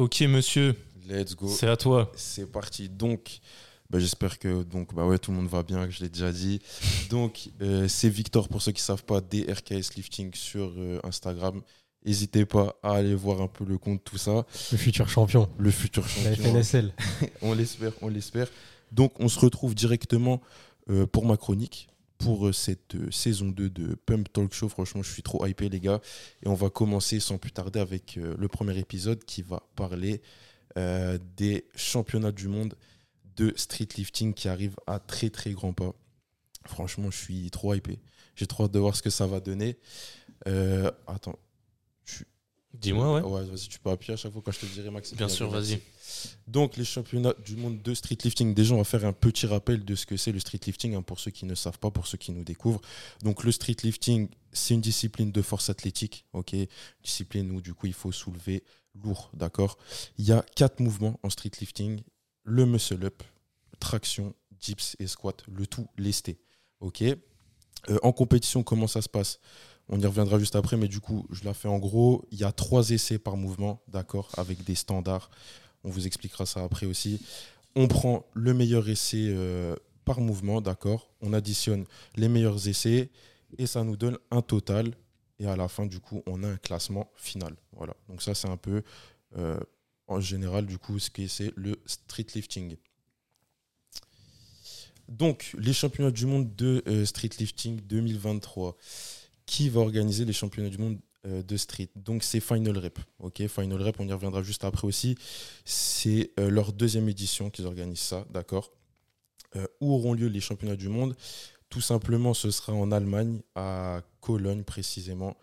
Ok, monsieur, Let's go. c'est à toi. C'est parti. Donc, bah, j'espère que donc, bah ouais, tout le monde va bien, que je l'ai déjà dit. Donc, euh, c'est Victor, pour ceux qui ne savent pas, DRKS Lifting sur euh, Instagram. N'hésitez pas à aller voir un peu le compte, tout ça. Le futur champion. Le futur La champion. FNSL. on l'espère, on l'espère. Donc, on se retrouve directement euh, pour ma chronique, pour euh, cette euh, saison 2 de Pump Talk Show. Franchement, je suis trop hypé, les gars. Et on va commencer sans plus tarder avec euh, le premier épisode qui va parler des championnats du monde de street lifting qui arrivent à très très grands pas. Franchement, je suis trop hypé. J'ai trop hâte de voir ce que ça va donner. Attends. Dis-moi, ouais. Ouais, vas-y, tu peux appuyer à chaque fois quand je te dirai, Maxime. Bien sûr, vas-y. Donc, les championnats du monde de street lifting. Déjà, on va faire un petit rappel de ce que c'est le street lifting hein, pour ceux qui ne savent pas, pour ceux qui nous découvrent. Donc, le street lifting, c'est une discipline de force athlétique. ok? Discipline où, du coup, il faut soulever lourd. D'accord? Il y a quatre mouvements en street lifting le muscle up, traction, dips et squat. Le tout lesté. ok? Euh, en compétition, comment ça se passe? On y reviendra juste après, mais du coup, je la fais en gros. Il y a trois essais par mouvement, d'accord, avec des standards. On vous expliquera ça après aussi. On prend le meilleur essai euh, par mouvement, d'accord. On additionne les meilleurs essais et ça nous donne un total. Et à la fin, du coup, on a un classement final. Voilà. Donc ça, c'est un peu, euh, en général, du coup, ce que c'est le street lifting. Donc, les championnats du monde de euh, street lifting 2023 qui va organiser les championnats du monde euh, de street. Donc c'est Final Rep. Ok, Final Rep, on y reviendra juste après aussi. C'est euh, leur deuxième édition qu'ils organisent ça, d'accord? Euh, où auront lieu les championnats du monde? Tout simplement, ce sera en Allemagne, à Cologne précisément.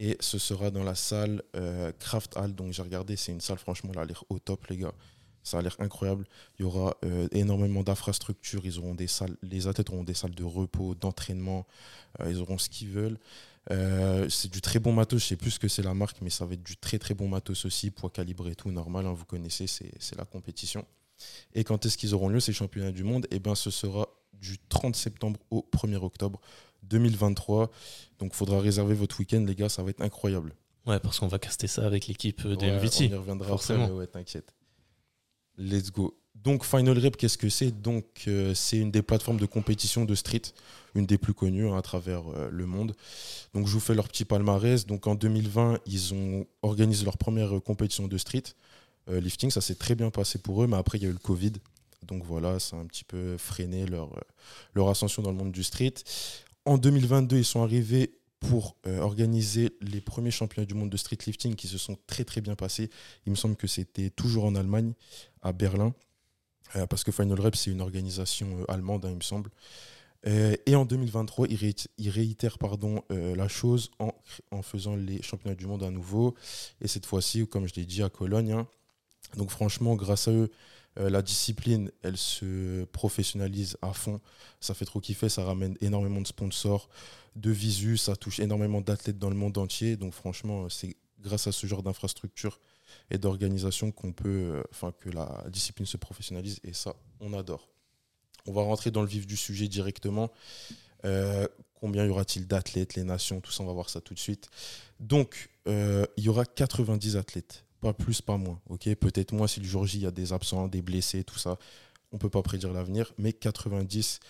Et ce sera dans la salle Kraft Hall. Donc j'ai regardé, c'est une salle, franchement, elle a l'air au top, les gars. Ça a l'air incroyable. Il y aura euh, énormément d'infrastructures. Ils auront des salles, les athlètes auront des salles de repos, d'entraînement. Euh, ils auront ce qu'ils veulent. Euh, c'est du très bon matos. Je sais plus ce que c'est la marque, mais ça va être du très très bon matos aussi, poids calibré et tout, normal. hein, vous connaissez, c'est la compétition. Et quand est-ce qu'ils auront lieu ces championnats du monde? Eh bien, ce sera du 30 septembre au 1er octobre 2023. Donc, il faudra réserver votre week-end, les gars. Ça va être incroyable. Ouais, parce qu'on va caster ça avec l'équipe des Ouais, MVT. On y reviendra forcément. après, mais ouais, t'inquiète. Let's go. Donc, Final Rep, qu'est-ce que c'est? Donc, euh, c'est une des plateformes de compétition de street, une des plus connues hein, à travers euh, le monde. Donc, je vous fais leur petit palmarès. Donc, en 2020, ils ont organisé leur première euh, compétition de street lifting. Ça s'est très bien passé pour eux, mais après, il y a eu le Covid. Donc, voilà, ça a un petit peu freiné leur, leur ascension dans le monde du street. En 2022, ils sont arrivés pour euh, organiser les premiers championnats du monde de street lifting qui se sont très très bien passés. Il me semble que c'était toujours en Allemagne, à Berlin, euh, parce que Final Rep, c'est une organisation euh, allemande, hein, il me semble. Et en 2023, ils, réit- ils réitèrent pardon, la chose en, en faisant les championnats du monde à nouveau. Et cette fois-ci, comme je l'ai dit, à Cologne. hein. Donc franchement, grâce à eux, euh, la discipline, elle se professionnalise à fond. Ça fait trop kiffer, ça ramène énormément de sponsors, de visu, ça touche énormément d'athlètes dans le monde entier. Donc franchement, c'est grâce à ce genre d'infrastructure et d'organisation qu'on peut, euh, enfin que la discipline se professionnalise et ça, on adore. On va rentrer dans le vif du sujet directement. Euh, combien y aura-t-il d'athlètes, les nations, tout ça, on va voir ça tout de suite. Donc, euh, il y aura 90 athlètes, pas plus, pas moins. Ok, peut-être moins si le jour J il y a des absents, des blessés, tout ça. On peut pas prédire l'avenir, mais 90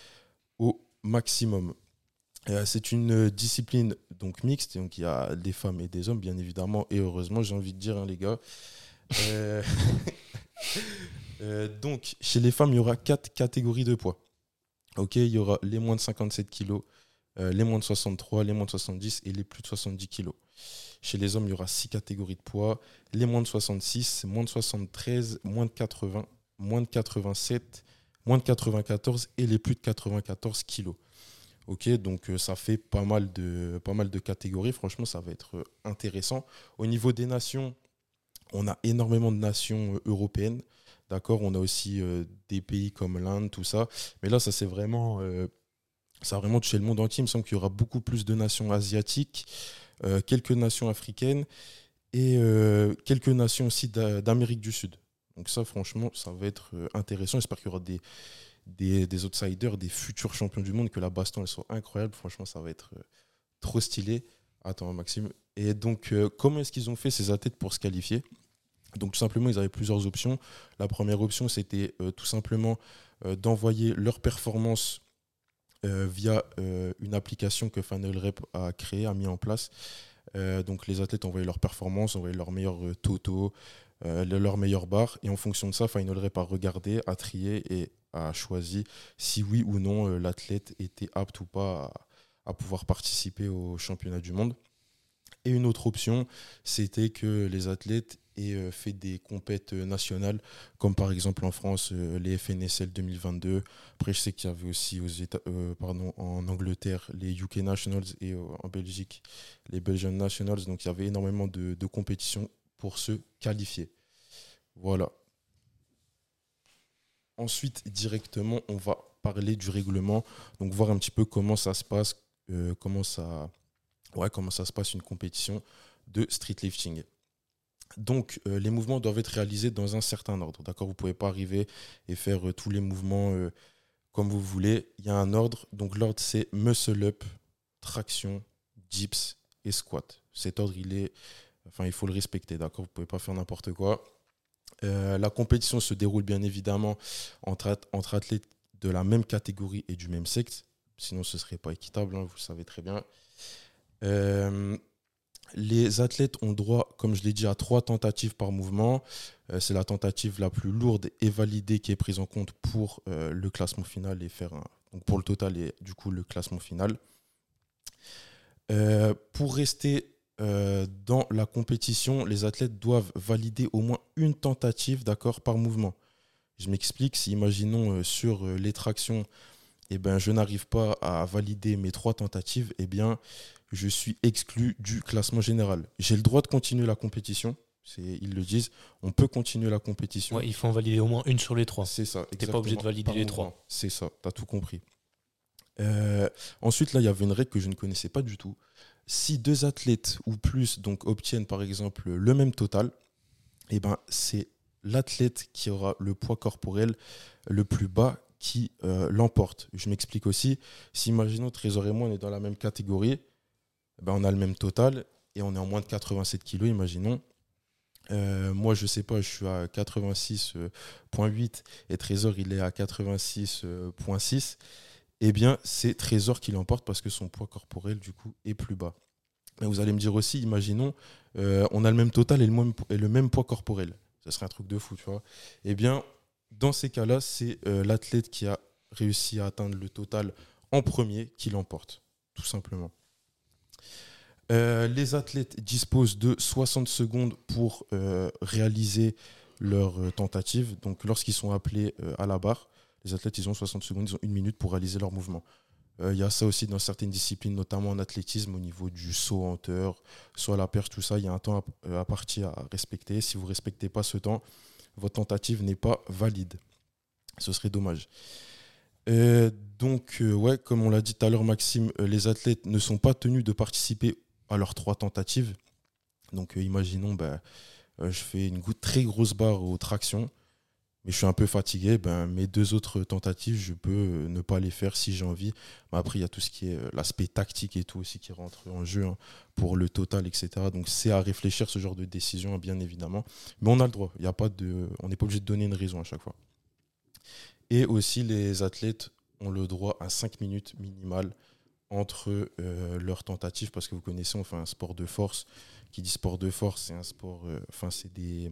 au maximum. Euh, c'est une discipline donc mixte, donc il y a des femmes et des hommes, bien évidemment, et heureusement, j'ai envie de dire, hein, les gars. Euh, euh, donc, chez les femmes, il y aura quatre catégories de poids. Ok, il y aura les moins de 57 kilos, euh, les moins de 63, les moins de 70 et les plus de 70 kilos. Chez les hommes, il y aura six catégories de poids, les moins de 66, moins de 73, moins de 80, moins de 87, moins de 94 et les plus de 94 kilos. Ok, donc euh, ça fait pas mal, de, catégories. Franchement, ça va être euh, intéressant. Au niveau des nations, on a énormément de nations euh, européennes. D'accord On a aussi des pays comme l'Inde, tout ça. Mais là, ça c'est vraiment. ça a vraiment touché le monde entier. Il me semble qu'il y aura beaucoup plus de nations asiatiques, quelques nations africaines et euh, quelques nations aussi d'A- d'Amérique du Sud. Donc ça, franchement, ça va être euh, intéressant. J'espère qu'il y aura des, des, outsiders, des futurs champions du monde, que la baston, elle soit incroyable. Franchement, ça va être euh, trop stylé. Attends, Maxime. Et donc, euh, comment est-ce qu'ils ont fait ces athlètes pour se qualifier? Donc tout simplement, ils avaient plusieurs options. La première option, c'était tout simplement d'envoyer leur performance via une application que Funnel Rep a créée, a mis en place. donc les athlètes envoyaient leur performance, envoyaient leur meilleur totaux, leur meilleur bar. Et en fonction de ça, Final Rep a regardé, a trié et a choisi si oui ou non l'athlète était apte ou pas à pouvoir participer au championnat du monde. Et une autre option, c'était que les athlètes aient euh, fait des compètes euh, nationales, comme par exemple en France, euh, les FNSL 2022. Après, je sais qu'il y avait aussi aux États, pardon, en Angleterre les UK Nationals et en Belgique les Belgian Nationals. Donc il y avait énormément de, de compétitions pour se qualifier. Voilà. Ensuite, directement, on va parler du règlement, donc voir un petit peu comment ça se passe, comment ça ouais, comment ça se passe une compétition de street lifting. Donc, euh, les mouvements doivent être réalisés dans un certain ordre. D'accord? Vous ne pouvez pas arriver et faire euh, tous les mouvements euh, comme vous voulez. Il y a un ordre. Donc, l'ordre, c'est muscle up, traction, dips et squat. Cet ordre, il est. Enfin, il faut le respecter. D'accord? Vous ne pouvez pas faire n'importe quoi. la compétition se déroule bien évidemment entre, athlètes de la même catégorie et du même sexe. Sinon, ce ne serait pas équitable, hein, vous le savez très bien. Euh, les athlètes ont droit, comme je l'ai dit, à trois tentatives par mouvement. Euh, c'est la tentative la plus lourde et validée qui est prise en compte pour euh, le classement final et faire donc pour le total et du coup le classement final. pour rester dans la compétition, les athlètes doivent valider au moins une tentative d'accord par mouvement. Je m'explique, si imaginons sur les tractions, eh ben, je n'arrive pas à valider mes trois tentatives, eh bien, je suis exclu du classement général. J'ai le droit de continuer la compétition. Ils le disent, on peut continuer la compétition. il faut en valider au moins une sur les trois. C'est ça. Tu n'es pas obligé de valider les trois. C'est ça, tu as tout compris. Euh, ensuite, là, il y avait une règle que je ne connaissais pas du tout. Si deux athlètes ou plus donc, obtiennent par exemple le même total, eh ben, c'est l'athlète qui aura le poids corporel le plus bas qui euh, l'emporte. Je m'explique aussi. Si, imaginons, Trésor et moi, on est dans la même catégorie, ben, on a le même total et on est en moins de 87 kilos, imaginons. Euh, moi, je sais pas, je suis à 86.8 et Trésor, il est à 86.6. Eh bien, c'est Trésor qui l'emporte parce que son poids corporel, du coup, est plus bas. Mais vous allez me dire aussi, imaginons, euh, on a le même total et le, même, et le même poids corporel. Ce serait un truc de fou, tu vois. Eh bien, dans ces cas-là, c'est euh, l'athlète qui a réussi à atteindre le total en premier qui l'emporte, tout simplement. Euh, les athlètes disposent de 60 secondes pour euh, réaliser leur tentative. Donc, lorsqu'ils sont appelés à la barre, les athlètes, ils ont 60 secondes, ils ont une minute pour réaliser leur mouvement. Il y a ça aussi dans certaines disciplines, notamment en athlétisme, au niveau du saut en hauteur, soit la perche, tout ça. Il y a un temps à, partir à respecter. Si vous ne respectez pas ce temps, votre tentative n'est pas valide. Ce serait dommage. donc, ouais, comme on l'a dit tout à l'heure, Maxime, les athlètes ne sont pas tenus de participer à leurs trois tentatives. Donc, euh, imaginons, euh, je fais une très grosse barre aux tractions, mais je suis un peu fatigué. Ben, mes deux autres tentatives, je peux euh, ne pas les faire si j'ai envie. Mais après, il y a tout ce qui est l'aspect tactique et tout aussi qui rentre en jeu hein, pour le total, etc. Donc, c'est à réfléchir ce genre de décision, bien évidemment. Mais on a le droit. A pas de, on n'est pas obligé de donner une raison à chaque fois. Et aussi, les athlètes ont le droit à 5 minutes minimales entre euh, leurs tentatives parce que vous connaissez, enfin un sport de force. Qui dit sport de force, c'est un sport, euh, enfin c'est des,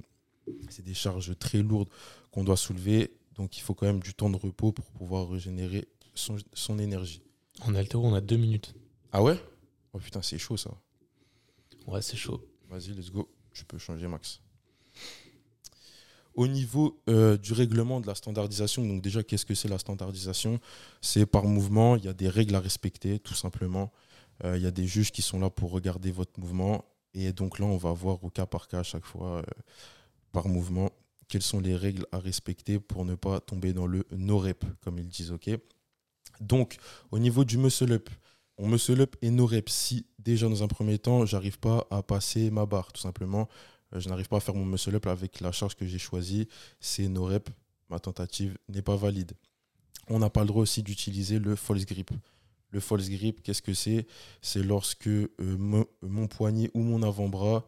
c'est des charges très lourdes qu'on doit soulever. Donc il faut quand même du temps de repos pour pouvoir régénérer son, son énergie. En altéro, on a deux minutes. Ah ouais? Oh putain, c'est chaud ça. Ouais, c'est chaud. Vas-y, let's go. Je peux changer, Max. Au niveau euh, du règlement de la standardisation, donc déjà, qu'est-ce que c'est la standardisation? C'est par mouvement, il y a des règles à respecter, tout simplement. Euh, il y a des juges qui sont là pour regarder votre mouvement. Et donc là, on va voir au cas par cas à chaque fois, euh, par mouvement, quelles sont les règles à respecter pour ne pas tomber dans le no-rep, comme ils disent. ok? Donc, au niveau du muscle-up, on muscle-up et no-rep. Si déjà, dans un premier temps, j'arrive pas à passer ma barre, tout simplement, euh, je n'arrive pas à faire mon muscle up avec la charge que j'ai choisie, c'est no reps, ma tentative n'est pas valide. On n'a pas le droit aussi d'utiliser le false grip. Le false grip, qu'est-ce que c'est? C'est lorsque euh, mon, poignet ou mon avant-bras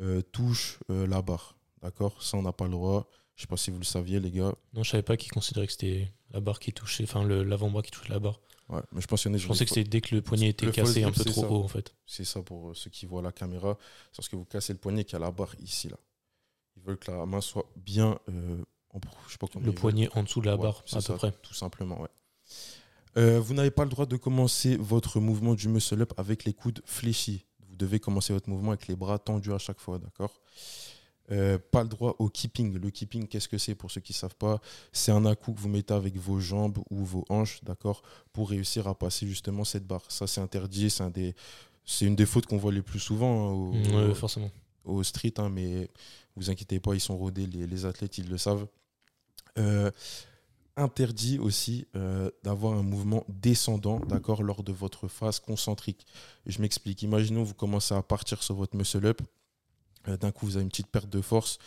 euh, touche la barre. D'accord Ça, on n'a pas le droit. Je sais pas si vous le saviez, les gars. Non, je savais pas qu'ils considéraient que c'était la barre qui touchait, enfin l'avant-bras qui touchait la barre. Ouais, mais je pense qu'il y en a Je pensais que c'était dès que le poignet était Le cassé un peu trop ça. haut en fait. C'est ça pour euh, ceux qui voient la caméra. C'est parce que vous cassez le poignet qu'il y a la barre ici, là. Ils veulent que la main soit bien. euh, en, je sais pas comment Le veulent. poignet en dessous de la Ouais, barre, à ça, peu près. Tout simplement, ouais. Euh, vous n'avez pas le droit de commencer votre mouvement du muscle up avec les coudes fléchis. Vous devez commencer votre mouvement avec les bras tendus à chaque fois, d'accord? Euh, Pas le droit au keeping. Le keeping, qu'est-ce que c'est pour ceux qui ne savent pas? C'est un à-coup que vous mettez avec vos jambes ou vos hanches, d'accord Pour réussir à passer justement cette barre. Ça, c'est interdit. C'est un des... c'est une des fautes qu'on voit les plus souvent hein, au, ouais, forcément. au street, hein, mais vous inquiétez pas, ils sont rodés, les, les athlètes, ils le savent. Euh, interdit aussi euh, d'avoir un mouvement descendant, d'accord, lors de votre phase concentrique. Je m'explique. Imaginons vous commencez à partir sur votre muscle up. Euh, D'un coup, vous avez une petite perte de force.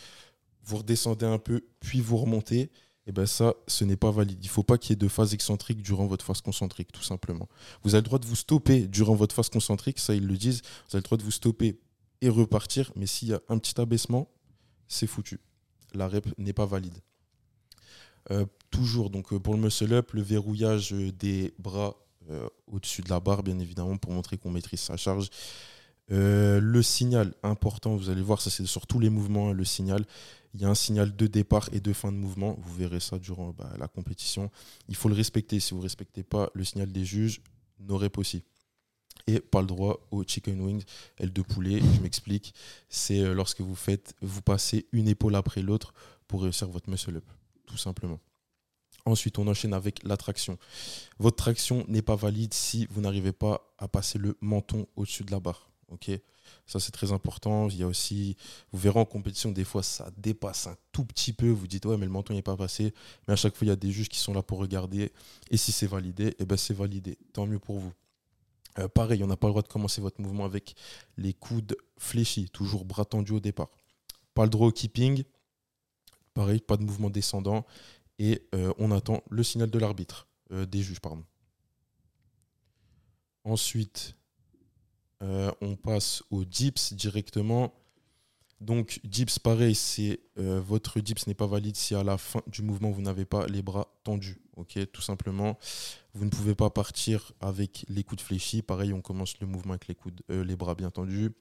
Vous redescendez un peu, puis vous remontez. Et ben ça, ce n'est pas valide. Il ne faut pas qu'il y ait de phase excentrique durant votre phase concentrique, tout simplement. Vous avez le droit de vous stopper durant votre phase concentrique, ça ils le disent. Vous avez le droit de vous stopper et repartir, mais s'il y a un petit abaissement, c'est foutu. La rep n'est pas valide. Euh, toujours, donc euh, pour le muscle up, le verrouillage des bras au-dessus de la barre, bien évidemment, pour montrer qu'on maîtrise sa charge. Euh, le signal important, vous allez voir, ça c'est sur tous les mouvements, hein, le signal. Il y a un signal de départ et de fin de mouvement. Vous verrez ça durant bah, la compétition. Il faut le respecter. Si vous ne respectez pas le signal des juges, rep aussi. Et pas le droit au chicken wings, aile de poulet. Je m'explique. C'est euh, lorsque vous faites, vous passez une épaule après l'autre pour réussir votre muscle up, tout simplement. Ensuite, on enchaîne avec la traction. Votre traction n'est pas valide si vous n'arrivez pas à passer le menton au-dessus de la barre. Ok, ça c'est très important. Il y a aussi, vous verrez en compétition, des fois ça dépasse un tout petit peu. Vous dites ouais, mais le menton n'est pas passé. Mais à chaque fois, il y a des juges qui sont là pour regarder. Et si c'est validé, eh ben c'est validé. Tant mieux pour vous. Euh, pareil, on n'a pas le droit de commencer votre mouvement avec les coudes fléchis, toujours bras tendus au départ. Pas le droit au keeping. Pareil, pas de mouvement descendant. Et euh, on attend le signal de l'arbitre, euh, des juges, pardon. Ensuite, euh, on passe au dips directement. Donc, dips, pareil, c'est euh, votre dips n'est pas valide si à la fin du mouvement vous n'avez pas les bras tendus. Ok, tout simplement. Vous ne pouvez pas partir avec les coudes fléchis. Pareil, on commence le mouvement avec les coudes, euh, les bras bien tendus.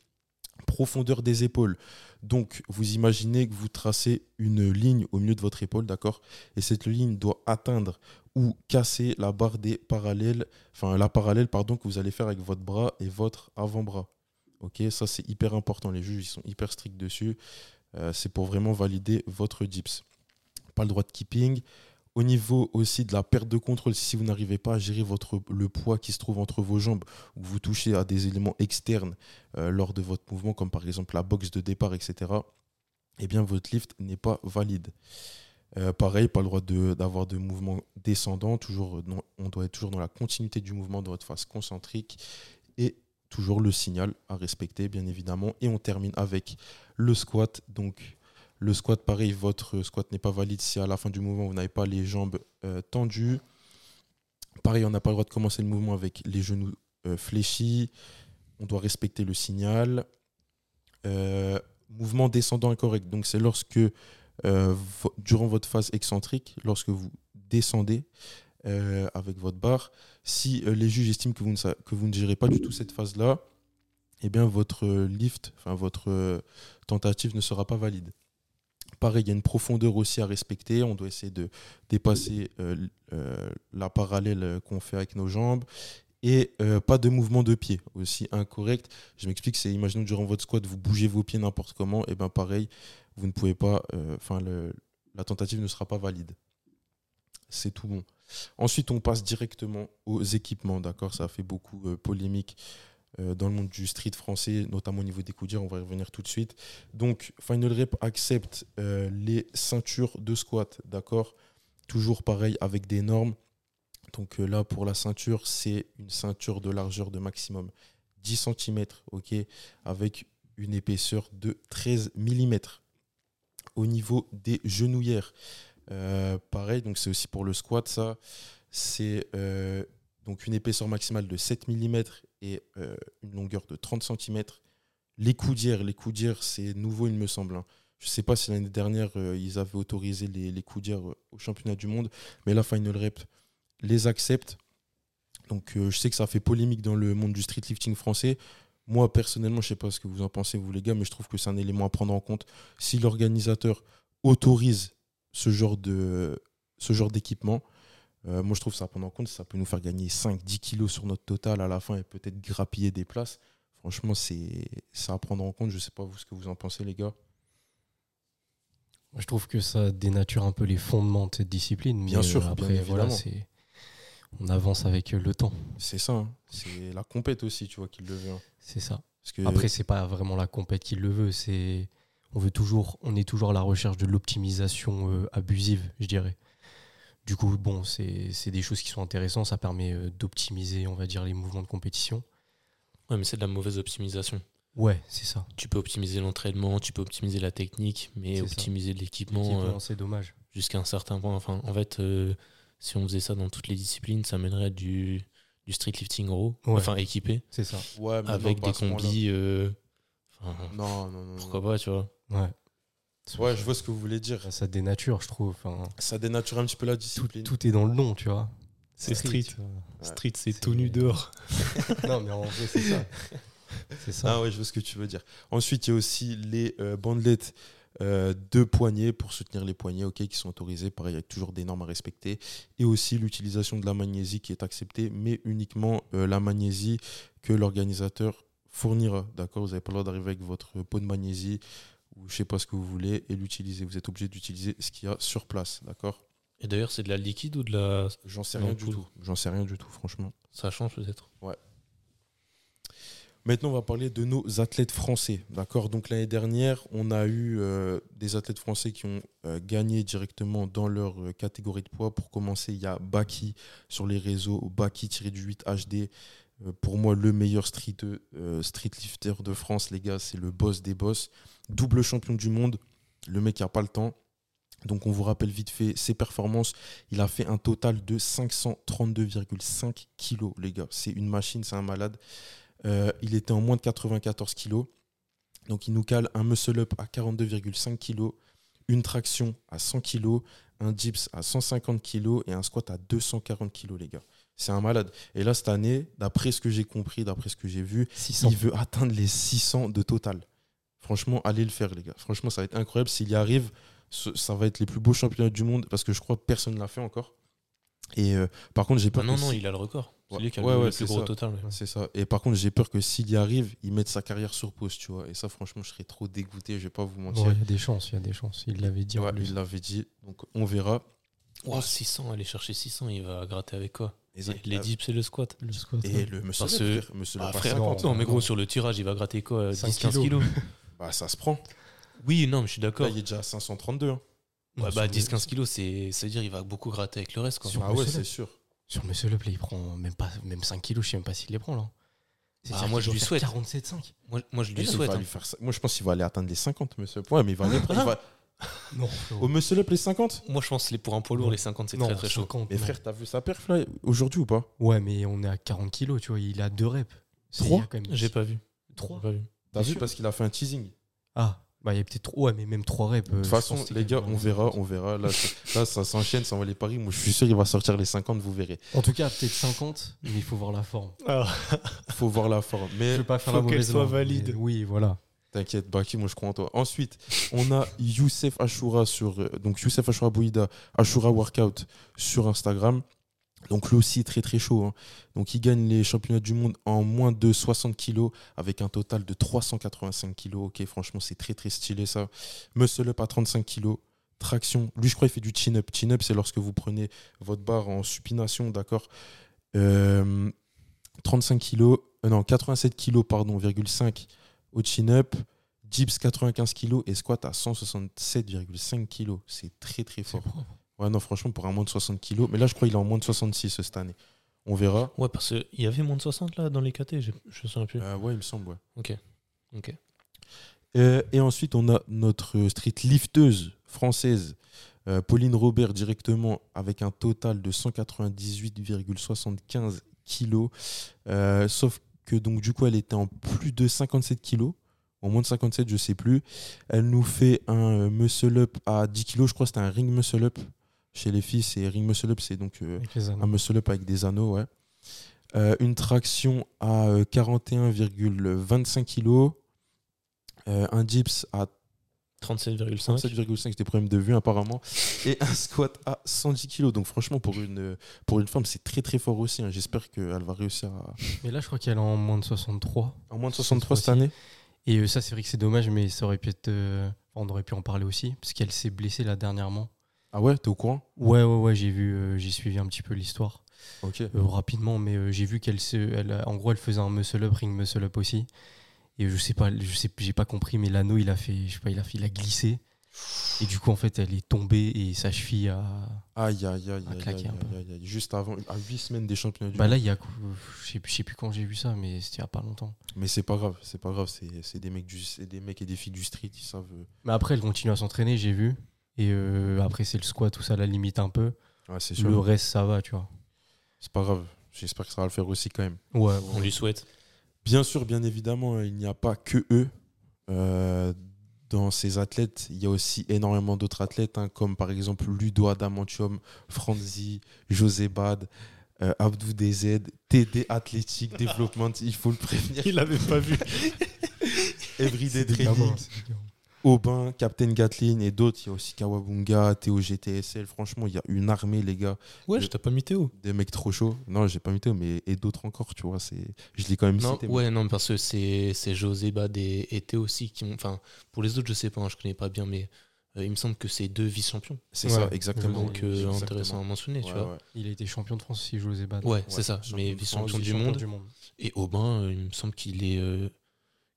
Profondeur des épaules. Donc, vous imaginez que vous tracez une ligne au milieu de votre épaule, d'accord? Et cette ligne doit atteindre ou casser la barre des parallèles, enfin la parallèle, pardon, que vous allez faire avec votre bras et votre avant-bras. Ok, ça c'est hyper important. Les juges ils sont hyper stricts dessus. Euh, c'est pour vraiment valider votre dips. Pas le droit de keeping. Au niveau aussi de la perte de contrôle, si vous n'arrivez pas à gérer votre, le poids qui se trouve entre vos jambes, ou vous touchez à des éléments externes euh, lors de votre mouvement, comme par exemple la boxe de départ, etc., eh bien votre lift n'est pas valide. Euh, pareil, pas le droit d'avoir de, mouvement descendant. Toujours, on doit être toujours dans la continuité du mouvement de votre phase concentrique. Et toujours le signal à respecter, bien évidemment. Et on termine avec le squat. Donc, le squat, pareil, votre squat n'est pas valide si à la fin du mouvement, vous n'avez pas les jambes euh, tendues. Pareil, on n'a pas le droit de commencer le mouvement avec les genoux euh, fléchis. On doit respecter le signal. Euh, mouvement descendant incorrect. Donc, c'est lorsque, durant votre phase excentrique, lorsque vous descendez avec votre barre, si les juges estiment que vous, ne, que gérez pas du tout cette phase-là, eh bien, votre lift, enfin, votre tentative ne sera pas valide. Pareil, il y a une profondeur aussi à respecter. On doit essayer de dépasser euh, euh, la parallèle qu'on fait avec nos jambes. Et euh, pas de mouvement de pied aussi incorrect. Je m'explique, c'est imaginons durant votre squat, vous bougez vos pieds n'importe comment, et bien pareil, vous ne pouvez pas, enfin la tentative ne sera pas valide. C'est tout bon. Ensuite, on passe directement aux équipements, d'accord? Ça a fait beaucoup polémique dans le monde du street français, notamment au niveau des coups on va y revenir tout de suite. Donc, Final Rep accepte euh, les ceintures de squat, d'accord? Toujours pareil avec des normes. Donc euh, là, pour la ceinture, c'est une ceinture de largeur de maximum 10 cm, ok? Avec une épaisseur de 13 mm. Au niveau des genouillères, euh, pareil, donc c'est aussi pour le squat, ça. C'est euh, donc une épaisseur maximale de 7 mm et euh, une longueur de 30 cm. Les coudières, les coudières, c'est nouveau, il me semble. hein. Je sais pas si l'année dernière, euh, ils avaient autorisé les, coudières euh, au championnat du monde, mais la Final Rep les accepte. Donc je sais que ça fait polémique dans le monde du street lifting français. Moi, personnellement, je sais pas ce que vous en pensez, vous les gars, mais je trouve que c'est un élément à prendre en compte. Si l'organisateur autorise ce genre ce genre d'équipement, euh, moi je trouve ça à prendre en compte. Ça peut nous faire gagner 5-10 kilos sur notre total à la fin et peut-être grappiller des places. Franchement, c'est à prendre en compte. Je sais pas vous ce que vous en pensez, les gars. Moi, je trouve que ça dénature un peu les fondements de cette discipline. Bien mais, sûr, euh, bien après, voilà, on avance avec euh, le temps. C'est ça. hein. C'est la compète aussi, tu vois, qui le veut. hein. C'est ça. Parce que Après, c'est pas vraiment la compète qui le veut. C'est on veut toujours, on est toujours à la recherche de l'optimisation euh, abusive, je dirais. Du coup, bon, c'est c'est des choses qui sont intéressantes. Ça permet euh, d'optimiser, on va dire, les mouvements de compétition. Ouais, mais c'est de la mauvaise optimisation. Ouais, c'est ça. Tu peux optimiser l'entraînement, tu peux optimiser la technique, mais optimiser l'équipement euh, L'équipement, c'est dommage. jusqu'à un certain point. Enfin, en fait, euh, si on faisait ça dans toutes les disciplines, ça mènerait à du, du street lifting raw, Ouais. enfin équipé, C'est ça. ouais, mais avec non, des combis. euh, Non, non, non. pourquoi non. pas, tu vois. Ouais. Ouais, je vois ce que vous voulez dire. Ça, dénature, je trouve. Enfin, Ça dénature un petit peu la tout, discipline. tout est dans le nom, tu vois. C'est street. Street, c'est tout nu dehors. non, mais en vrai, c'est ça. C'est ça. Ah ouais, je vois ce que tu veux dire. Ensuite, il y a aussi les euh, bandelettes euh, de poignets pour soutenir les poignets, ok, qui sont autorisés, pareil, avec toujours des normes à respecter. Et aussi l'utilisation de la magnésie qui est acceptée, mais uniquement euh, la magnésie que l'organisateur fournira. D'accord Vous n'avez pas le droit d'arriver avec votre pot de magnésie ou je sais pas ce que vous voulez et l'utiliser. Vous êtes obligé d'utiliser ce qu'il y a sur place, d'accord? Et d'ailleurs, c'est de la liquide ou de la. J'en sais rien du tout. J'en sais rien du tout, franchement. Ça change peut-être? Maintenant, on va parler de nos athlètes français. D'accord? Donc, l'année dernière, on a eu euh, des athlètes français qui ont euh, gagné directement dans leur euh, catégorie de poids. Pour commencer, il y a Baki sur les réseaux, Baki-du-8 HD. Euh, pour moi, le meilleur street, street lifter de France, les gars, c'est le boss des boss. Double champion du monde. Le mec n'a pas le temps. Donc, on vous rappelle vite fait ses performances. Il a fait un total de 532,5 kilos, les gars. C'est une machine, c'est un malade. Euh, il était en moins de 94 kilos. Donc il nous cale un muscle up à 42,5 kilos, une traction à 100 kilos, un dips à 150 kilos et un squat à 240 kilos, les gars. C'est un malade. Et là, cette année, d'après ce que j'ai compris, d'après ce que j'ai vu, 600. il veut atteindre les 600 de total. Franchement, allez le faire, les gars. Franchement, ça va être incroyable. S'il y arrive, ce- ça va être les plus beaux championnats du monde parce que je crois que personne ne l'a fait encore. Et euh, par contre, j'ai peur Ah non, non, si- il a le record. C'est Ouais. lui qui a Ouais, le, ouais, le c'est plus gros ça. total. ouais. c'est ça. Et par contre, j'ai peur que s'il y arrive, il mette sa carrière sur pause, tu vois. Et ça, franchement, je serais trop dégoûté, je vais pas vous mentir. Ouais, il y a des chances, il y a des chances. Il l'avait dit en Ouais, plus. il l'avait dit, donc on verra. Ouah, 600, aller chercher 600, il va gratter avec quoi? Exact. Les dips et le squat. Le squat. Et ouais. le monsieur, Parce le frère, monsieur Ah, frère, 50, non, mais gros, sur le tirage, il va gratter quoi? 5 10-15 kilos. kilos bah, ça se prend. Oui, non, mais je suis Là, d'accord. il est déjà à 532. hein. Ouais, Non, bah, sur le- 10-15 kilos, c'est- ça veut dire il va beaucoup gratter avec le reste. Quoi. Sur- Ah ouais, c'est sûr. Sur Up, là, il prend même, pas, même 5 kilos, je sais même pas s'il les prend là. Ah, moi, je lui souhaite. 47,5. Moi, moi, je lui souhaite. hein. lui faire ça. Moi, je pense qu'il va aller atteindre les 50, monsieur. Ouais, mais il va aller. il va- Non, Au monsieur up, les 50 Moi, je pense que les- pour un poids lourd, les 50, c'est non, très très chaud. 50, Mais non. frère, t'as vu sa perf là aujourd'hui ou pas? Ouais, mais on est à 40 kilos, tu vois, il a 2 reps. C'est- Trois il y a quand même- J'ai pas vu. Trois J'ai pas vu. T'as vu sûr. parce qu'il a fait un teasing. Ah, bah il y a peut-être 3, ouais, mais même 3 reps. De toute façon, les gars, on verra, on verra. Là, ça s'enchaîne, ça va les paris. Moi, je suis sûr qu'il va sortir les 50, vous verrez. En tout cas, peut-être 50, mais il faut voir la forme. Faut voir la forme. Je Mais veux pas faire faut la qu'elle mauvaise soit valide. Oui, voilà. T'inquiète, Baki, moi je crois en toi. Ensuite, on a Youssef Ashura sur euh, donc Youssef Ashura Bouida, Ashura Workout sur Instagram. Donc lui aussi très très chaud. hein. Donc il gagne les championnats du monde en moins de 60 kilos avec un total de 385 kilos. Ok, franchement c'est très très stylé ça. Muscle up à 35 kilos. Traction. Lui je crois il fait du chin up. Chin up c'est lorsque vous prenez votre barre en supination, d'accord? Euh, 35 kilos, euh, non 87 kilos pardon, 5 au chin-up, dips 95 kg et squat à 167,5 kg. C'est très très fort. Ouais, non, franchement, pour un moins de 60 kg. Mais là, je crois qu'il est en moins de 66 cette année. On verra. Ouais, parce qu'il y avait moins de 60 là dans les KT, je, me souviens plus. Euh, ouais, il me semble, ouais. Ok. Ok. Euh, et ensuite, on a notre street lifteuse française, euh, Pauline Robert, directement avec un total de 198,75 kg. Euh, sauf que donc, du coup, elle était en plus de 57 kg en moins de 57, je sais plus. Elle nous fait un euh, muscle up à 10 kg, je crois que c'était un ring muscle up. Chez les filles, c'est ring muscle up, c'est donc euh, un muscle up avec des anneaux, ouais. Euh, une traction à euh, 41,25 kg. Euh, un dips à 37,5. 37,5, j'ai des problèmes de vue apparemment. Et un squat à 110 kg. Donc franchement, pour une, pour une femme, c'est très très fort aussi. hein. J'espère qu'elle va réussir à... Mais là, je crois qu'elle est en moins de 63. En moins de 63 cette année? Et ça, c'est vrai que c'est dommage, mais ça aurait pu être. euh, on aurait pu en parler aussi, parce qu'elle s'est blessée là dernièrement. Ah ouais, t'es au courant? Ouais, ouais, ouais, j'ai vu, euh, j'ai suivi un petit peu l'histoire Ok. euh, rapidement, mais euh, j'ai vu qu'elle se, elle, a- en gros, elle faisait un muscle up, ring muscle up aussi. Et je sais pas, je sais, j'ai pas compris, mais l'anneau, il a fait, je sais pas, il a fait, il a glissé. Et du coup, en fait, elle est tombée et sa cheville a. Aïe, aïe, aïe, aïe, claquer un peu. Juste avant, à 8 semaines des championnats du Bah monde. là, il y a, je sais, je sais plus quand j'ai vu ça, mais c'était il y a pas longtemps. Mais c'est pas grave, c'est pas grave. C'est c'est des, mecs du- c'est des mecs et des filles du street, ils savent. Mais après, elle continue à s'entraîner, j'ai vu. Et euh, après, c'est le squat, tout ça la limite un peu. Ouais, c'est sûr. Le reste, ça va, tu vois. C'est pas grave. J'espère que ça va le faire aussi quand même. Ouais, On lui souhaite. Bien sûr, bien évidemment, il n'y a pas que eux. Euh, dans ces athlètes, il y a aussi énormément d'autres athlètes, hein, comme par exemple Ludo Adamantium, Franzi, José Bad, euh, Abdou DZ, TD Athletic Development, il faut le prévenir. Il l'avait pas vu. Everyday des Aubin, Captain Gatlin et d'autres. Il y a aussi Kawabunga, Théo GTSL. Franchement, il y a une armée, les gars, Ouais, je t'ai pas mis Théo. des mecs trop chauds. Non, j'ai pas mis Théo, mais et d'autres encore, tu vois. c'est Je l'ai quand même Non, cité. mais- ouais, non, parce que c'est c'est José Bad et, et Théo aussi qui ont. Enfin, pour les autres, je sais pas, hein, je connais pas bien, mais euh, il me semble que c'est deux vice-champions. C'est Ouais, ça, exactement. Donc, euh, Exactement. intéressant à mentionner, tu vois. ouais. Il a été champion de France aussi, José Bad. Ouais, c'est ça. Mais vice-champion France, du, Champion monde. Et Aubin, euh, il me semble qu'il est. euh,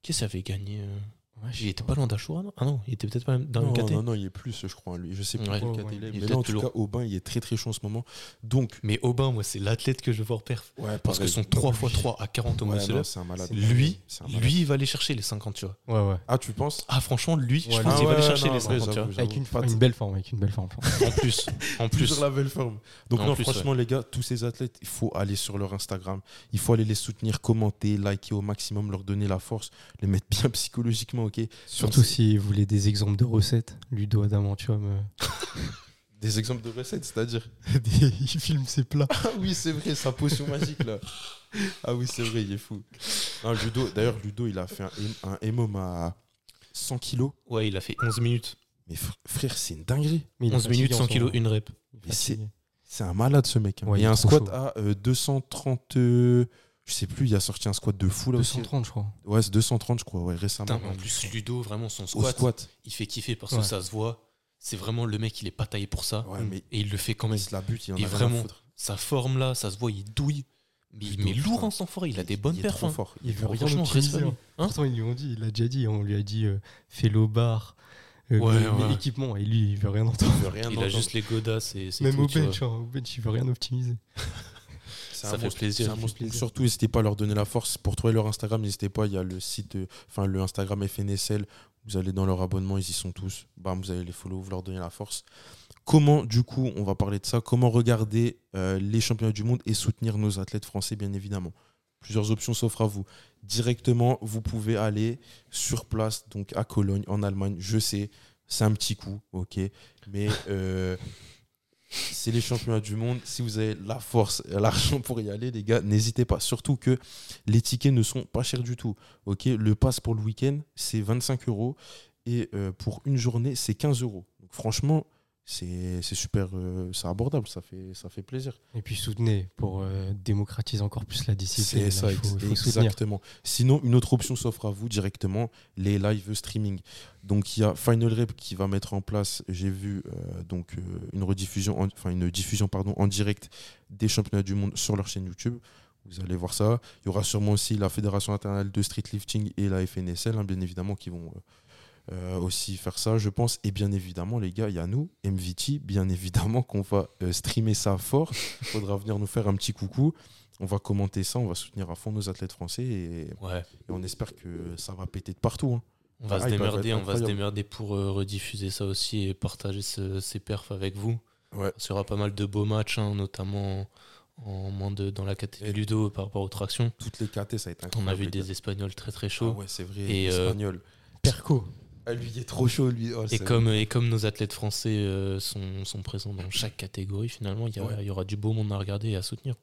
Qu'est-ce qu'il avait gagné euh, Ouais, Il était pas. loin d'Achoura, non? Ah non, il était peut-être pas dans le Non, KT. non, non, il est plus, je crois, lui. Je sais plus Ouais. quel Ouais, KT ouais. il est. Mais là, en tout cas. Aubin, il est très très chaud en ce moment. Donc, Mais Aubin, moi, c'est l'athlète que je veux voir perf. ouais, Parce que son 3x3 à 40 au Ouais, muscle non, up, c'est un malade. lui, C'est un malade. lui, il va aller chercher les 50, tu vois. Ouais, ouais. Ah, tu penses? Ah, franchement, lui, je pense ah qu'il va aller chercher non, les en vrai, 50, tu vois. j'avoue, Avec une, belle forme, avec une belle forme. En plus, en plus. La belle forme. Donc, En non, franchement, les gars, tous ces athlètes, il faut aller sur leur Instagram. Il faut aller les soutenir, commenter, liker au maximum, leur donner la force, les mettre bien psychologiquement, ok Surtout si vous voulez des exemples de recettes, Ludo Adamantium. euh, Des exemples de recettes, c'est-à-dire des- il filme ses plats. Ah oui, c'est vrai, sa potion magique là. Ah oui, c'est vrai, il est fou. Non, Ludo, d'ailleurs, Ludo, il a fait un, un EMOM à 100 kilos. Ouais, il a fait 11 minutes. Mais fr- frère, c'est une dinguerie. Mais il est 11 fatigué minutes, en 100 ce kilos, une rep. C'est- un malade ce mec. hein. Ouais, il y a un squat chaud. à euh, 230. Je sais plus, il a sorti un squat de fou là aussi. 230, je crois. Ouais, c'est 230, je crois, ouais, récemment. Putain, en plus, Ludo, vraiment, son squat, squat. il fait kiffer parce Ouais. que ça se voit. C'est vraiment le mec, il est pas taillé pour ça. Ouais, mais Et il le fait quand même. il se la bute, il en a Et rien à vraiment, foutre. sa forme là, ça se voit, il douille. Mais il met lourd putain. en sang il a des bonnes il est perfs. trop hein. fort. Il veut rien respect. hein. Hein Pourtant, ils lui ont dit, il a déjà dit, on lui a dit, euh, fais le bar, euh, Ouais, mets- mets ouais. l'équipement, et lui, il veut rien entendre. Il veut rien Il a juste les godasses et c'est Même tout, au bench, hein, au bench, il veut rien optimiser. C'est Ça un fait plaisir. plaisir. Surtout, n'hésitez pas à leur donner la force. Pour trouver leur Instagram, n'hésitez pas. Il y a le site, enfin le Instagram FNSL. Vous allez dans leur abonnement, ils y sont tous. Bam, vous allez les follow, vous leur donnez la force. Comment, du coup, on va parler de ça, comment regarder euh, les championnats du monde et soutenir nos athlètes français, bien évidemment? Plusieurs options s'offrent à vous. Directement, vous pouvez aller sur place, donc à Cologne, en Allemagne. Je sais, c'est un petit coup, ok? Mais euh, c'est les championnats du monde. Si vous avez la force l'argent pour y aller, les gars, n'hésitez pas. Surtout que les tickets ne sont pas chers du tout. Le pass pour le week-end, c'est 25 euros. Et euh, pour une journée, c'est 15 euros. Franchement, c'est super, euh, c'est abordable, ça fait, ça fait plaisir. Et puis soutenez pour euh, démocratiser encore plus la discipline. C'est ça, il faut, faut soutenir. exactement. Sinon, une autre option s'offre à vous directement, les live streaming. Donc, il y a Final Rep qui va mettre en place, j'ai vu, euh, donc une rediffusion, en- enfin une diffusion pardon, en direct des championnats du monde sur leur chaîne YouTube. Vous allez voir ça. Il y aura sûrement aussi la Fédération internationale de street lifting et la FNSL, hein, bien évidemment, qui vont euh, aussi faire ça, je pense. Et bien évidemment, les gars, il y a nous, MVT, bien évidemment, qu'on va euh, streamer ça fort. Il faudra venir nous faire un petit coucou. On va commenter ça, on va soutenir à fond nos athlètes français et, Ouais. et on espère que ça va péter de partout. hein. On va Ah, se démerder, on va se démerder pour euh, rediffuser ça aussi et partager ce- ces perfs avec vous. Ouais. Il y aura pas mal de beaux matchs, hein, notamment en moins de dans la catégorie Ludo par rapport aux tractions. Toutes les KT, ça a été On incroyable. a vu des Espagnols très très Ah chauds. ouais, c'est vrai. Et, euh, Espagnol. Perco. Ah, lui, il est trop chaud, lui. Oh, Et c'est- comme, et comme nos athlètes français euh, sont, sont présents dans chaque catégorie, finalement, il y, a- Ouais. il y aura du beau monde à regarder et à soutenir.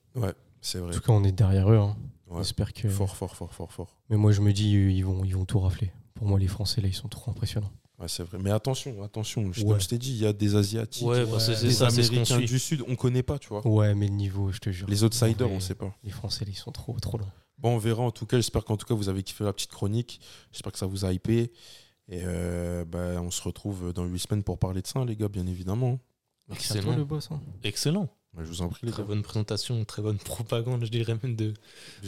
C'est En vrai. tout cas, on est derrière eux. hein. Ouais. J'espère que. Fort, fort, fort, fort, fort. Mais moi, je me dis, ils vont, ils vont tout rafler. Pour moi, les Français, là, ils sont trop impressionnants. Ouais, c'est vrai. Mais attention, attention. Je- Ouais. Comme je t'ai dit, il y a des Asiatiques, Ouais, Ouais, bah, c'est c'est des ça, c'est Américains du Sud, on connaît pas, tu vois. Ouais, mais le niveau, je te jure. Les outsiders, Ouais. on sait pas. Les Français, là, ils sont trop, trop loin. Bon, on verra en tout cas. J'espère qu'en tout cas, vous avez kiffé la petite chronique. J'espère que ça vous a hypé. Et euh, bah, on se retrouve dans 8 semaines pour parler de ça, les gars, bien évidemment. C'est à toi, Excellent. le boss. hein. Excellent. Bah, je vous en prie, Très bonne présentation, très bonne propagande, je dirais même, de,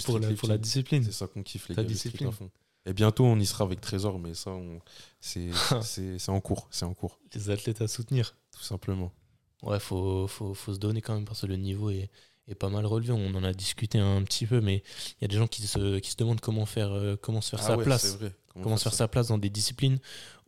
pour, la, pour la discipline. C'est ça qu'on kiffe, les Ta gars. discipline. fond. Et bientôt, on y sera avec Trésor, mais ça, on- c'est en cours. C'est en cours, Les athlètes à soutenir. tout simplement. Ouais, faut, faut, faut se donner quand même parce que le niveau est, est pas mal relevé. On en a discuté un petit peu, mais il y a des gens qui se, qui se demandent comment faire, euh, comment se faire Ah sa ouais, place. Comment se faire sa place dans des disciplines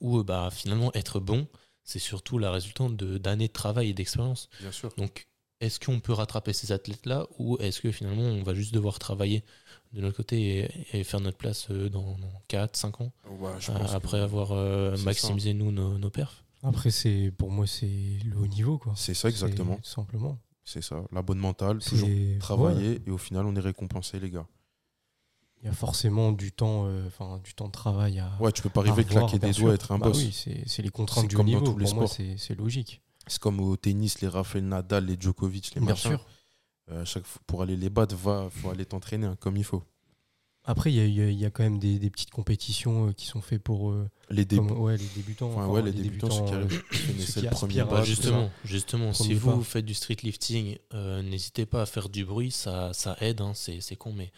où euh, bah, finalement être bon, c'est surtout la résultante de- d'années de travail et d'expérience. Bien sûr. Donc, est-ce qu'on peut rattraper ces athlètes-là ou est-ce que finalement on va juste devoir travailler de notre côté et, et faire notre place euh, dans, 4, 5 ans Ouais, je pense que- après avoir euh, maximisé nous nos, nos perfs? Après, c'est pour moi, c'est le haut niveau, quoi. C'est ça, exactement. Tout simplement. C'est ça. La bonne mentale, C'est- toujours ouais. travailler et au final, on est récompensé, les gars. Il y a forcément du temps, euh, enfin, du temps de travail à. Ouais, tu peux pas à arriver, revoir, claquer des doigts, être un Bah boss. oui, c'est les contraintes du comme dans tous les Pour sports. c'est c'est logique. C'est comme au tennis, les Rafael Nadal, les Djokovic, les Bien machins. sûr. Euh, chaque fois, pour aller les battre, va, faut aller t'entraîner hein, comme il faut. Après, il y a, y y quand même des, des petites compétitions euh, qui sont faites pour euh, Les débuts. comme- ouais, les débutants. Enfin, enfin, ouais, les débutants, qui euh, ceux qui le premier pas, Bah, justement, justement si Premier vous, pas. vous faites du street lifting, euh, n'hésitez pas à faire du bruit, ça, ça aide, hein, c'est con, mais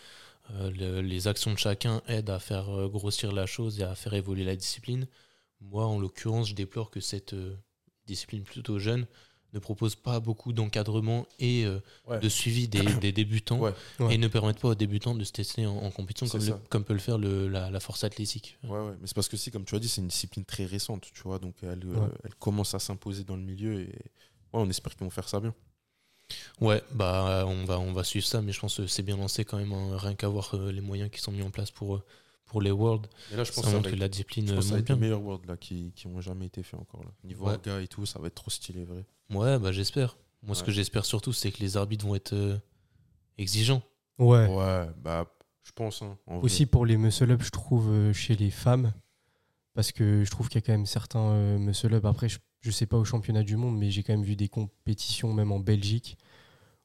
euh, le- les actions de chacun aident à faire grossir la chose et à faire évoluer la discipline. Moi, en l'occurrence, je déplore que cette euh, discipline plutôt jeune ne propose pas beaucoup d'encadrement et euh, Ouais. de suivi des, des débutants Ouais. Ouais. et ne permettent pas aux débutants de se tester en, en compétition comme, le- ça. comme peut le faire le- la, la force athlétique. Ouais, ouais. Mais c'est parce que si, comme tu as dit, c'est une discipline très récente, tu vois. Donc, elle, euh, elle commence à s'imposer dans le milieu et ouais, on espère qu'ils vont faire ça bien. Ouais, bah on va, on va suivre ça, mais je pense que c'est bien lancé quand même, hein, rien qu'à voir euh, les moyens qui sont mis en place pour, euh, pour les Worlds. Et là, je pense Ça montre que la discipline je euh, pense que ça va monte être les meilleurs worlds là, qui, qui ont jamais été faits encore. Là. Niveau Ouais. orga et tout, ça va être trop stylé, vrai. Ouais, bah j'espère. Moi, ce que j'espère surtout, c'est que les arbitres vont être euh, exigeants. Ouais. Ouais, bah, je pense. hein, en vrai. Aussi pour les muscle-up, je trouve, euh, chez les femmes. Parce que je trouve qu'il y a quand même certains euh, muscle-up. Après, je, je sais pas au championnat du monde, mais j'ai quand même vu des compétitions, même en Belgique,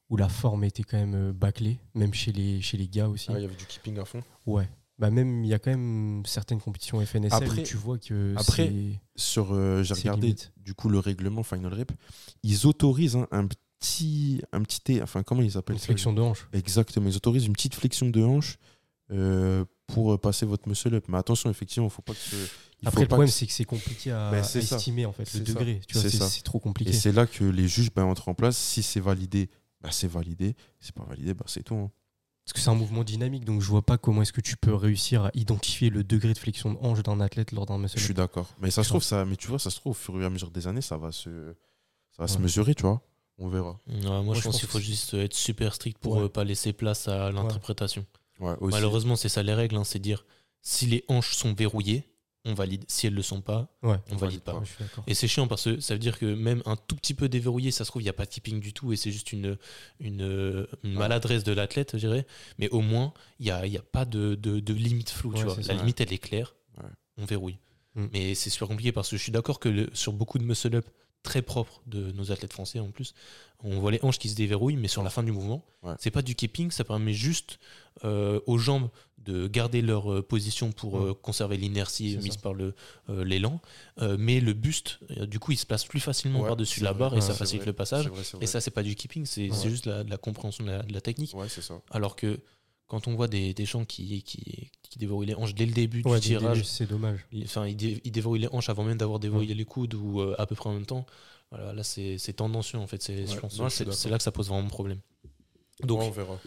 où la forme était quand même bâclée, même chez les, chez les gars aussi. Ah, il y avait du keeping à fond. Ouais. Bah même, il y a quand même certaines compétitions FNSL Après- où tu vois que après, Sur, euh, j'ai regardé limite. du coup le règlement Final Rep. Ils autorisent hein, un petit, un petit, T- enfin comment ils appellent une ça flexion de hanche. Exactement, ils autorisent une petite flexion de hanche euh, pour euh, passer votre muscle up. Mais attention, effectivement, il faut pas que ce- il Après, faut le pas problème, que- c'est que c'est compliqué à, Ben, ça. estimer, en fait, le degré. Tu vois, C'est trop Et compliqué. c'est là que les juges ben, entrent en place. Si c'est validé, ben, c'est validé. Si c'est pas validé, ben, c'est tout. hein. Parce que c'est un mouvement dynamique, donc je vois pas comment est-ce que tu peux réussir à identifier le degré de flexion de hanche d'un athlète lors d'un muscle Je suis d'accord. Mais ça se Tu trouve, ça, mais tu vois, ça se trouve, au fur et à mesure des années, ça va se, ça va se mesurer, tu vois. On verra. Ouais, moi, je je pense pense qu'il faut juste être super strict pour Ouais. euh, pas laisser place à l'interprétation. Malheureusement, c'est ça les règles, hein, c'est dire si les hanches sont verrouillées, on valide. Si elles le sont pas, Ouais, on valide pas. Et c'est chiant parce que ça veut dire que même un tout petit peu déverrouillé, ça se trouve, il n'y a pas de tipping du tout et c'est juste une, une, une maladresse de l'athlète, je dirais. Mais au moins, il n'y a, y a pas de, de, de limite floue. tu vois. La ça. limite, elle est claire. Ouais. On verrouille. Mm. Mais c'est super compliqué parce que je suis d'accord que le- sur beaucoup de muscle-up très propres de nos athlètes français en plus, on voit les hanches qui se déverrouillent, mais sur la fin du mouvement, Ouais. c'est pas du keeping, ça permet juste euh, aux jambes de garder leur euh, position pour euh, conserver l'inertie mise ça. par le, euh, l'élan. Mais le buste, du coup, il se place plus facilement Ouais, par-dessus la vrai. barre et ça facilite vrai, le passage. vrai, Et ça, c'est pas du keeping, c'est Ouais. juste la, la compréhension de la, de la technique. Ça. Alors que quand on voit des, des gens qui, qui, qui déverrouillent les hanches dès le début Ouais, du tirage, c'est dommage. ils- enfin, ils, dé- ils déverrouillent les hanches avant même d'avoir déverrouillé les coudes ou euh, à peu près en même temps. Voilà, là, c'est c'est tendancieux en fait. C'est Ouais. là que ça pose vraiment problème. Donc, Ouais, on verra.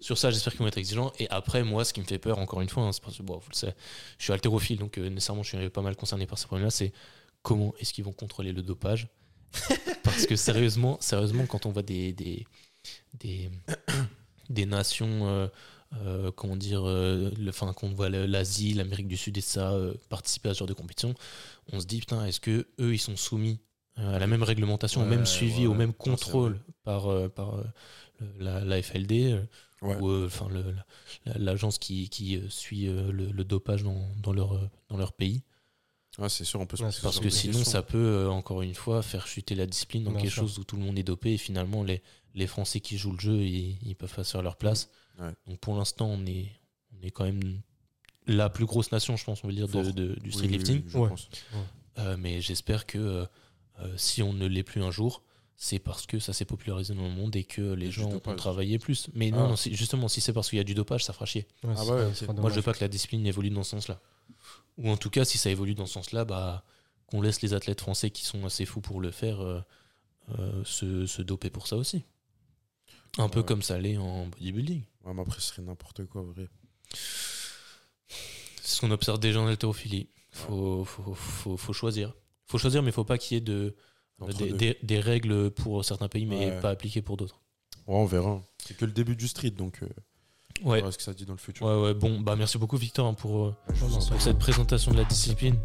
sur ça, j'espère qu'ils vont être exigeants. Et après, moi, ce qui me fait peur, encore une fois, hein, c'est parce que bon, vous le savez, je suis haltérophile, donc euh, nécessairement, je suis pas mal concerné par ces problèmes-là. C'est comment est-ce qu'ils vont contrôler le dopage? Parce que sérieusement, sérieusement, quand on voit des des des, des nations euh, euh, comment dire, euh, le, enfin, quand on voit l'Asie, l'Amérique du Sud et ça euh, participer à ce genre de compétition, on se dit putain, est-ce que eux ils sont soumis euh, à la même réglementation, au Ouais, même suivi, ouais, au ouais. même contrôle par, euh, par euh, la, la FLD Ouais. ou euh, enfin la- l'agence qui, qui suit euh, le, le dopage dans, dans leur, dans leur pays. Ah, c'est sûr, on peut se Ouais, Parce genre que sinon, ça peut, euh, encore une fois, faire chuter la discipline dans Bien quelque sûr. chose où tout le monde est dopé et finalement, les, les Français qui jouent le jeu, ils, ils peuvent pas se faire leur place. Ouais. Donc pour l'instant, on est, on est quand même la plus grosse nation, je pense, on veut dire, de- Fort. de- du Oui, street oui, lifting. oui, je Ouais. pense. Euh, mais j'espère que euh, euh, si on ne l'est plus un jour, c'est parce que ça s'est popularisé dans le monde et que les gens ont travaillé plus. Mais Ah. non, non, si- justement, si c'est parce qu'il y a du dopage, ça fera chier. Ouais, Ah ouais, serait Moi, je veux pas que la discipline évolue dans ce sens-là. Ou en tout cas, si ça évolue dans ce sens-là, bah, qu'on laisse les athlètes français qui sont assez fous pour le faire euh, euh, se, se doper pour ça aussi. Un peu comme ça l'est en bodybuilding. Ouais, mais après, ce serait n'importe quoi, vrai. C'est ce qu'on observe déjà en haltérophilie. Faut, faut, faut, faut choisir. faut choisir, mais il faut pas qu'il y ait de, des, deux. des- des règles pour certains pays, mais Ouais. pas appliquées pour d'autres. Ouais, on verra. C'est que le début du street, donc euh, on Ouais. verra ce que ça dit dans le futur. Ouais, ouais, bon, bah merci beaucoup Victor hein, pour, euh, prie. pour cette présentation de la discipline.